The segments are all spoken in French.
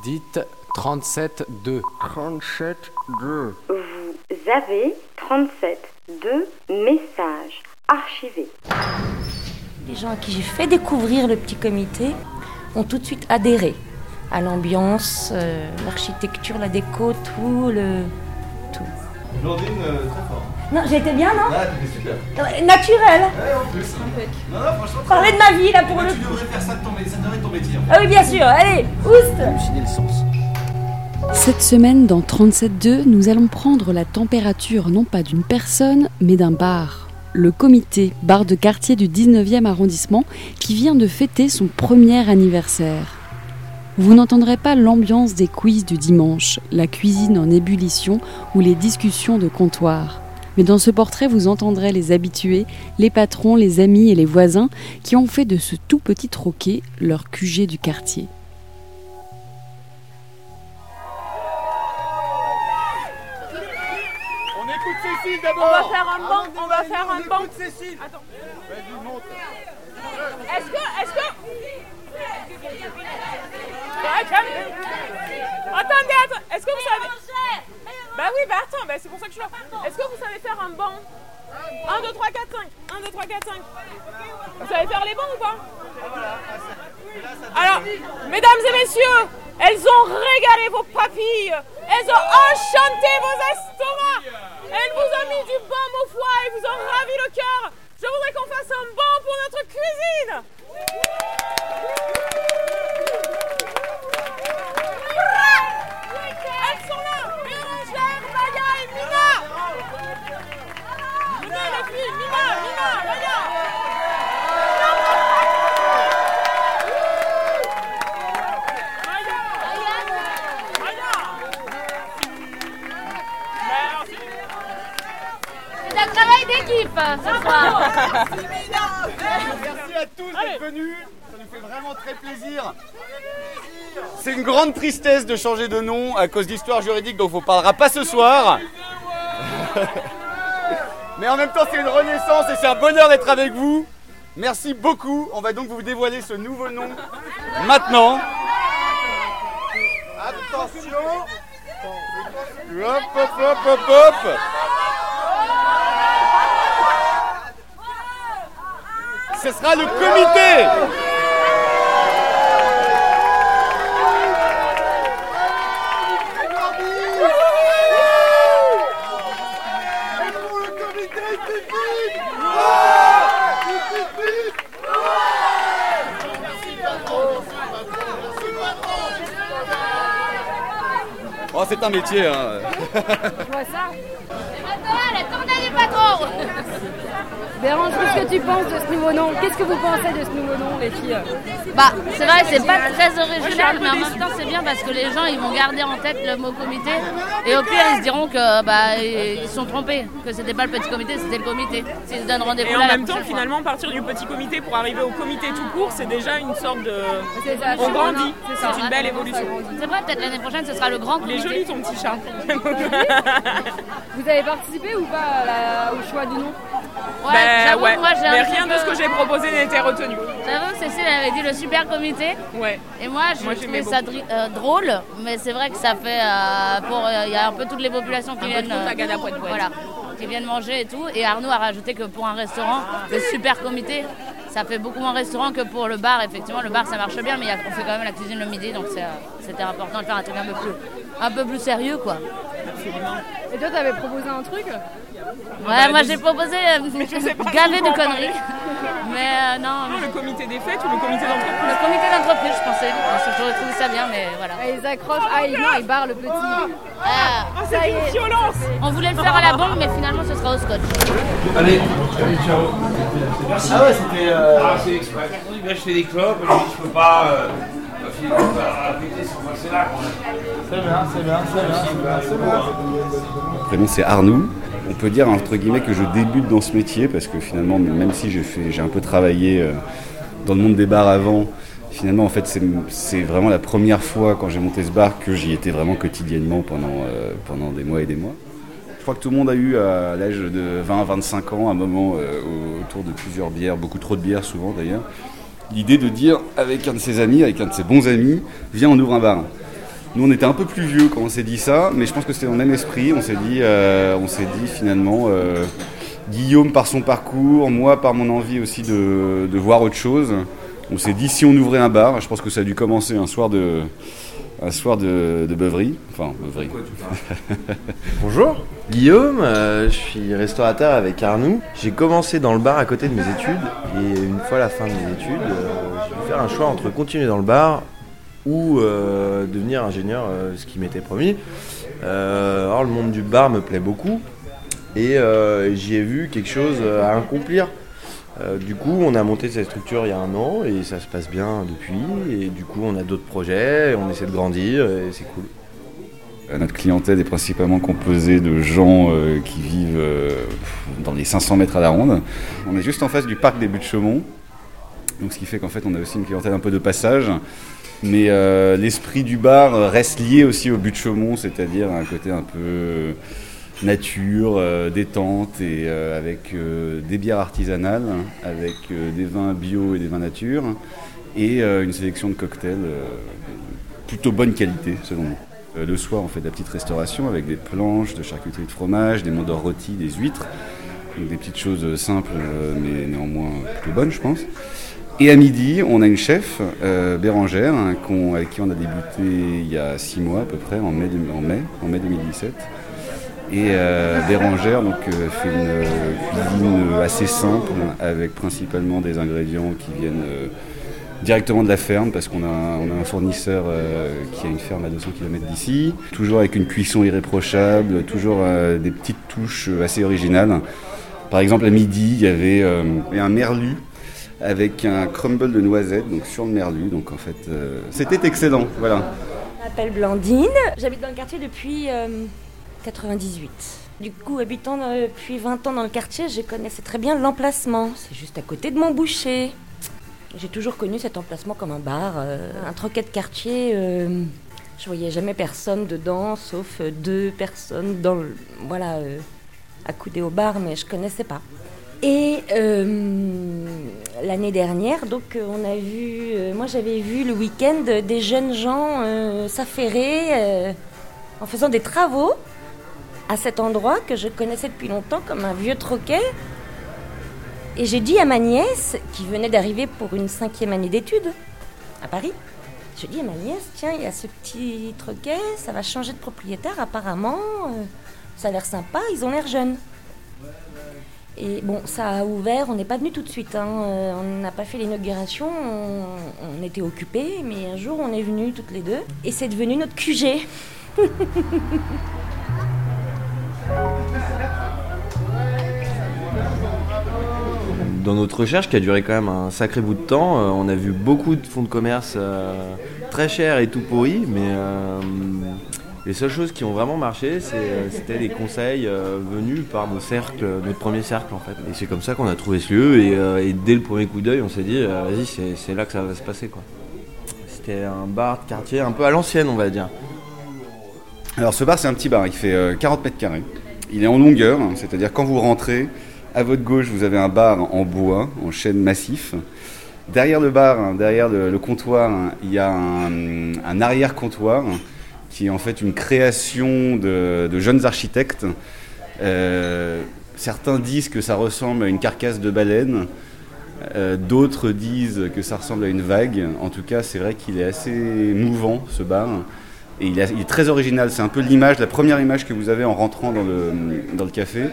Dites 37-2. 37-2. Vous avez 37 messages archivés. Les gens à qui j'ai fait découvrir le petit comité ont tout de suite adhéré à l'ambiance, euh, l'architecture, la déco, tout le. tout. Blondine, euh, très fort. Non, j'ai été bien, non Ah, t'étais super. Euh, Naturel Ouais, en plus. Non, non, franchement. Parler de ma vie, là, pour le Tu devrais faire ça de ton, ça devrait être ton métier. en fait. Ah oui, bien sûr, allez, oust Cette semaine, dans 37.2, nous allons prendre la température non pas d'une personne, mais d'un bar. Le comité, bar de quartier du 19e arrondissement, qui vient de fêter son premier anniversaire. Vous n'entendrez pas l'ambiance des quiz du dimanche, la cuisine en ébullition ou les discussions de comptoir. Mais dans ce portrait, vous entendrez les habitués, les patrons, les amis et les voisins qui ont fait de ce tout petit troquet leur QG du quartier. On écoute Cécile On d'abord. va faire un banc, on va faire un banc. Cécile. Attends. Vas-y, monte. Est-ce que, est-ce que... Ah, calme. Attendez, attends. Est-ce que vous savez... Bah oui, bah c'est pour ça que je suis là. Est-ce que vous savez faire un banc? 1, 2, 3, 4, 5. 1, 2, 3, 4, 5. Vous savez faire les bancs ou pas? Alors, mesdames et messieurs, elles ont régalé vos papilles. Elles ont enchanté vos estomacs. Elles vous ont mis du baume au foie et vous ont ravi le cœur. Je voudrais qu'on fasse un banc pour notre cuisine. Elles sont là Bérangère, Maya et Mina Venez les filles, Mina, Mina, Maya Merci C'est un travail d'équipe soir. Merci à tous d'être venus. Ça nous fait vraiment très plaisir. C'est une grande tristesse de changer de nom à cause d'histoire juridique, donc on ne parlera pas ce soir. Mais en même temps, c'est une renaissance et c'est un bonheur d'être avec vous. Merci beaucoup. On va donc vous dévoiler ce nouveau nom maintenant. Attention. Hop, hop, hop, hop, hop. Ce sera le comité. Oh, c'est un métier. Hein. Je vois ça. Et maintenant, la tournée du patron. Bérance, qu'est-ce que tu penses de ce nouveau nom Qu'est-ce que vous pensez de ce nouveau nom, les filles Bah, c'est vrai, c'est pas très original, mais en même temps, c'est bien parce que les gens, ils vont garder en tête le mot comité. Et au pire, ils se diront que bah ils se sont trompés, que c'était pas le petit comité, c'était le comité. S'ils se donnent rendez-vous Et en même temps, fois. finalement, partir du petit comité pour arriver au comité tout court, c'est déjà une sorte de. C'est ça, On grandit. c'est ça. C'est une belle évolution. C'est vrai, peut-être l'année prochaine, ce sera le grand comité. Joli ton petit chat. Vous avez participé ou pas à la- au choix du nom? Ouais, Ben, j'avoue ouais. moi, j'ai Mais un rien de ce que j'ai proposé n'était retenu. J'avoue que Cécile avait dit le super comité. Ouais. Et moi, je Moi, trouvais ça dri- euh, drôle, mais c'est vrai que ça fait euh, pour euh, il y a un peu toutes les populations qui Un peu viennent trop tagada poète poète. voilà, qui viennent manger et tout. Et Arnaud a rajouté que pour un restaurant, le super comité, ça fait beaucoup moins restaurant que pour le bar. Effectivement, le bar ça marche bien, mais il y a- on fait quand même la cuisine le midi, donc c'est, euh, c'était important de faire un truc un peu plus, un peu plus sérieux, quoi. Et toi, t'avais proposé un truc Ouais, moi j'ai proposé euh, gavé de conneries, mais euh, non. Non, le comité des fêtes ou le comité d'entreprise Le comité d'entreprise, je pensais. Parce que J'aurais trouvé ça bien, mais voilà. Ah, Ils accrochent. Ah, ils, non, ils barrent le petit. Ah, Ah, c'est une violence on voulait le faire à la banque, mais finalement ce sera au scotch. Allez, ciao. Ah ouais, c'était. Euh... Ah, c'est exprès. Ben, je fais des clopes, je dis, je peux pas. C'est. Mon prénom c'est Arnaud. On peut dire entre guillemets que je débute dans ce métier parce que finalement, même si j'ai un peu travaillé euh, dans le monde des bars avant, finalement en fait c'est, vraiment la première fois quand j'ai monté ce bar que j'y étais vraiment quotidiennement pendant, euh, pendant des mois et des mois. Je crois que tout le monde a eu à l'âge de 20-25 ans un moment euh, au- autour de plusieurs bières, beaucoup trop de bières souvent d'ailleurs, l'idée de dire avec un de ses amis, avec un de ses bons amis, viens on ouvre un bar. Nous, on était un peu plus vieux quand on s'est dit ça, mais je pense que c'était dans le même esprit. On s'est dit, euh, on s'est dit finalement, euh, Guillaume par son parcours, moi par mon envie aussi de, de voir autre chose. On s'est dit si on ouvrait un bar, je pense que ça a dû commencer un soir de, un soir de, de beuverie. Enfin, beuverie. Bonjour, Guillaume, euh, je suis restaurateur avec Arnoux. J'ai commencé dans le bar à côté de mes études et une fois la fin de mes études, euh, j'ai dû faire un choix entre continuer dans le bar ou euh, devenir ingénieur, euh, ce qui m'était promis. Euh, or, le monde du bar me plaît beaucoup et euh, j'y ai vu quelque chose à accomplir. Euh, du coup, on a monté cette structure il y a un an et ça se passe bien depuis. Et du coup, on a d'autres projets, on essaie de grandir et c'est cool. Euh, Notre clientèle est principalement composée de gens euh, qui vivent dans les 500 mètres à la ronde. On est juste en face du parc des Buttes-Chaumont, donc ce qui fait qu'en fait on a aussi une clientèle un peu de passage. Mais l'esprit du bar reste lié aussi au Buttes-Chaumont, c'est-à-dire un côté un peu nature, euh, détente et euh, avec euh, des bières artisanales, avec des vins bio et des vins nature et une sélection de cocktails plutôt bonne qualité selon nous. Le soir, on fait de la petite restauration avec des planches de charcuterie de fromage, des mondors rôtis, des huîtres. Donc des petites choses simples, mais néanmoins plutôt bonnes, je pense. Et à midi, on a une chef, Bérangère, hein, avec qui on a débuté il y a six mois à peu près, en mai 2017. Et euh, Bérangère donc, euh, fait une euh, cuisine assez simple, avec principalement des ingrédients qui viennent euh, directement de la ferme parce qu'on a, on a un fournisseur euh, qui a une ferme à 200 km d'ici, toujours avec une cuisson irréprochable, toujours euh, des petites touches euh, assez originales. Par exemple, à midi, il y avait euh, un merlu avec un crumble de noisettes donc sur le merlu. Donc en fait, euh, c'était excellent. Voilà. Je m'appelle Blandine. J'habite dans le quartier depuis euh, 98. Du coup, habitant depuis 20 ans dans le quartier, je connaissais très bien l'emplacement. C'est juste à côté de mon boucher. J'ai toujours connu cet emplacement comme un bar, euh, un troquet de quartier. euh, je voyais jamais personne dedans, sauf euh, deux personnes dans le, voilà, euh, accoudées au bar, mais je connaissais pas. Et l'année dernière, donc on a vu, moi j'avais vu le week-end des jeunes gens s'affairer en faisant des travaux à cet endroit que je connaissais depuis longtemps comme un vieux troquet. Et j'ai dit à ma nièce, qui venait d'arriver pour une cinquième année d'études à Paris, je dis à ma nièce, tiens, il y a ce petit troquet, ça va changer de propriétaire apparemment, euh, ça a l'air sympa, ils ont l'air jeunes. Et bon, ça a ouvert, on n'est pas venu tout de suite, hein, euh, on n'a pas fait l'inauguration, on, on était occupés, mais un jour on est venus toutes les deux, et c'est devenu notre QG. Dans notre recherche, qui a duré quand même un sacré bout de temps, euh, on a vu beaucoup de fonds de commerce euh, très chers et tout pourris, mais euh, les seules choses qui ont vraiment marché, c'était les conseils venus par nos cercles, notre premier cercle en fait. Et c'est comme ça qu'on a trouvé ce lieu, et, et dès le premier coup d'œil, on s'est dit, vas-y, c'est, là que ça va se passer. Quoi. C'était un bar de quartier un peu à l'ancienne, on va dire. Alors ce bar, c'est un petit bar, il fait euh, 40 mètres carrés. Il est en longueur, hein, c'est-à-dire quand vous rentrez, à votre gauche, vous avez un bar en bois, en chêne massif. Derrière le bar, derrière le, comptoir, il y a un, arrière-comptoir qui est en fait une création de, jeunes architectes. Euh, certains disent que ça ressemble à une carcasse de baleine. Euh, D'autres disent que ça ressemble à une vague. En tout cas, c'est vrai qu'il est assez mouvant, ce bar. Et il, est très original. C'est un peu l'image, la première image que vous avez en rentrant dans le café.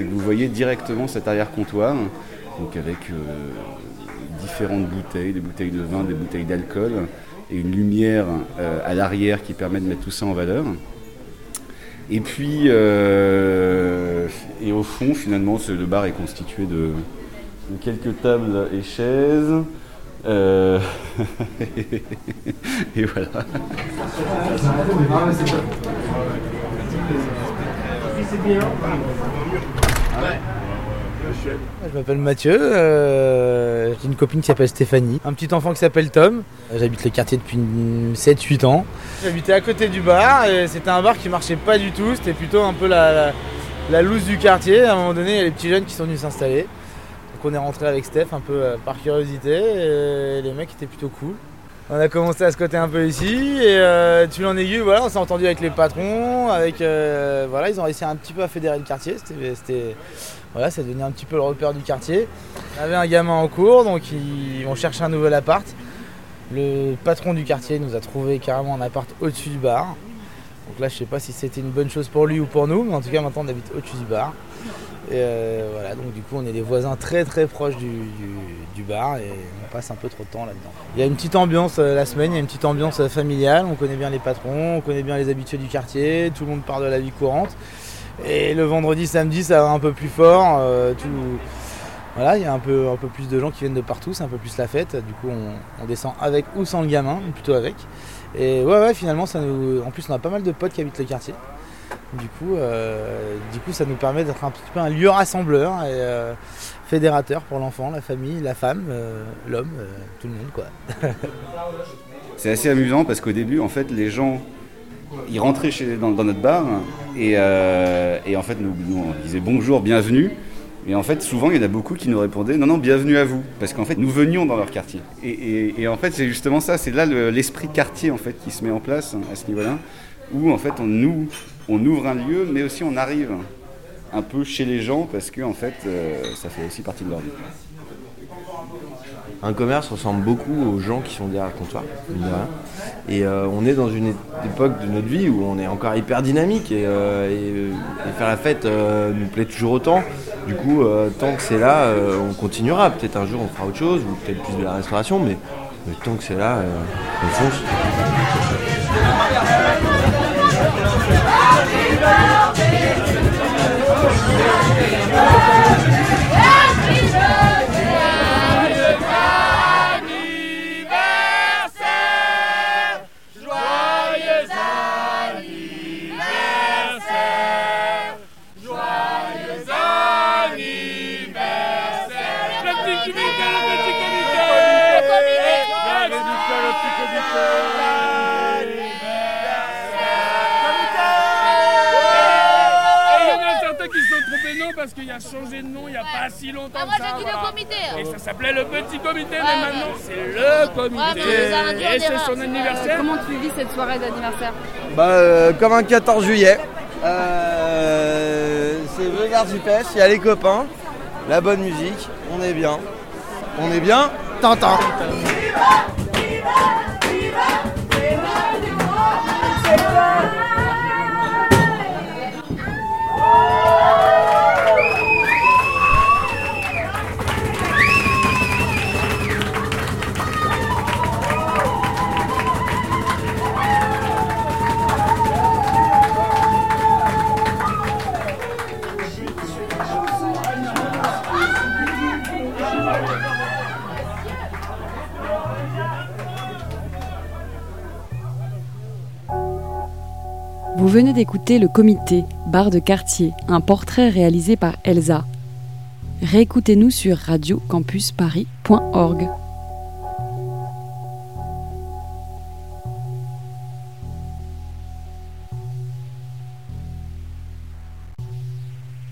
C'est que vous voyez directement cet arrière-comptoir, donc avec euh, différentes bouteilles, des bouteilles de vin, des bouteilles d'alcool, et une lumière euh, à l'arrière qui permet de mettre tout ça en valeur. Et puis, euh, et au fond, finalement, le bar est constitué de, quelques tables et chaises. Et voilà. Je m'appelle Mathieu, euh, j'ai une copine qui s'appelle Stéphanie, un petit enfant qui s'appelle Tom. J'habite le quartier depuis 7-8 ans. J'habitais à côté du bar et c'était un bar qui marchait pas du tout, c'était plutôt un peu la, la, la loose du quartier. À un moment donné, il y a les petits jeunes qui sont venus s'installer. Donc on est rentré avec Steph un peu euh, par curiosité et les mecs étaient plutôt cool. On a commencé à se coter un peu ici et euh, tu en aiguille, voilà, on s'est entendu avec les patrons, avec euh, voilà, ils ont réussi un petit peu à fédérer le quartier. C'était- voilà, c'est devenu un petit peu le repère du quartier. On avait un gamin en cours, donc ils vont chercher un nouvel appart. Le patron du quartier nous a trouvé carrément un appart au-dessus du bar. Donc là, je sais pas si c'était une bonne chose pour lui ou pour nous, mais en tout cas, maintenant on habite au-dessus du bar. Et euh, voilà, donc du coup, on est des voisins très très proches du, bar et on passe un peu trop de temps là-dedans. Il y a une petite ambiance euh, la semaine, il y a une petite ambiance euh, familiale, on connaît bien les patrons, on connaît bien les habitués du quartier, tout le monde parle de la vie courante. Et le vendredi, samedi, ça va un peu plus fort. tout, voilà, il y a un peu, un peu plus de gens qui viennent de partout, c'est un peu plus la fête. Du coup, on, on descend avec ou sans le gamin, plutôt avec. Et ouais, ouais, finalement, ça nous... en plus, on a pas mal de potes qui habitent le quartier. Du coup, euh, du coup, ça nous permet d'être un petit peu un lieu rassembleur et euh, fédérateur pour l'enfant, la famille, la femme, euh, l'homme, tout le monde. C'est assez amusant parce qu'au début, en fait, les gens, rentraient dans, notre bar et, et en fait, nous, nous, on disait bonjour, bienvenue. Et en fait, souvent, il y en a beaucoup qui nous répondaient non, non, bienvenue à vous. Parce qu'en fait, nous venions dans leur quartier. Et, et- en fait, c'est justement ça, c'est là le- l'esprit quartier en fait qui se met en place à ce niveau-là, où en fait, on, nous, on ouvre un lieu, mais aussi on arrive un peu chez les gens parce que en fait, euh, ça fait aussi partie de leur vie. Un commerce ressemble beaucoup aux gens qui sont derrière le comptoir. Et euh, on est dans une époque de notre vie où on est encore hyper dynamique et, euh, faire la fête nous plaît toujours autant. Du coup, tant que c'est là, on continuera. Peut-être un jour on fera autre chose ou peut-être plus de la restauration, mais, mais tant que c'est là, on fonce. Nom parce qu'il a changé de nom il n'y a pas si longtemps Ah, moi, j'ai dit le comité. Et ça s'appelait le petit comité, Ouais, mais maintenant c'est le comité. Et c'est son anniversaire. Comment tu vis cette soirée d'anniversaire Bah, euh, comme un 14 juillet. Euh, c'est le Garcipès, il y a les copains, la bonne musique, on est bien. On est bien, t'entends. Vous venez d'écouter Le Comité, bar de quartier, un portrait réalisé par Elsa. Réécoutez-nous sur radiocampusparis.org.